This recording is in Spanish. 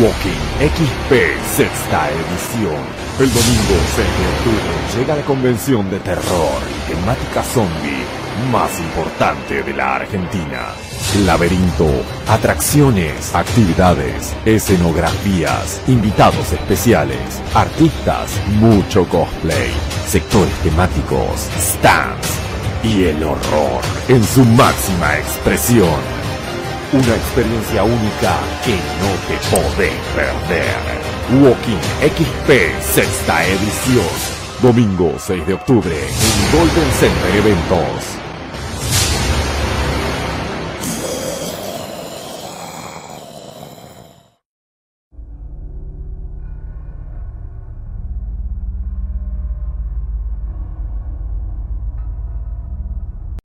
Walking XP sexta edición. El domingo 6 de octubre llega la convención de terror y temática zombie más importante de la Argentina. Laberinto, atracciones, actividades, escenografías, invitados especiales, artistas, mucho cosplay, sectores temáticos, stands y el horror en su máxima expresión. Una experiencia única que no te podés perder. Walking XP sexta edición. Domingo 6 de octubre en Golden Center Eventos.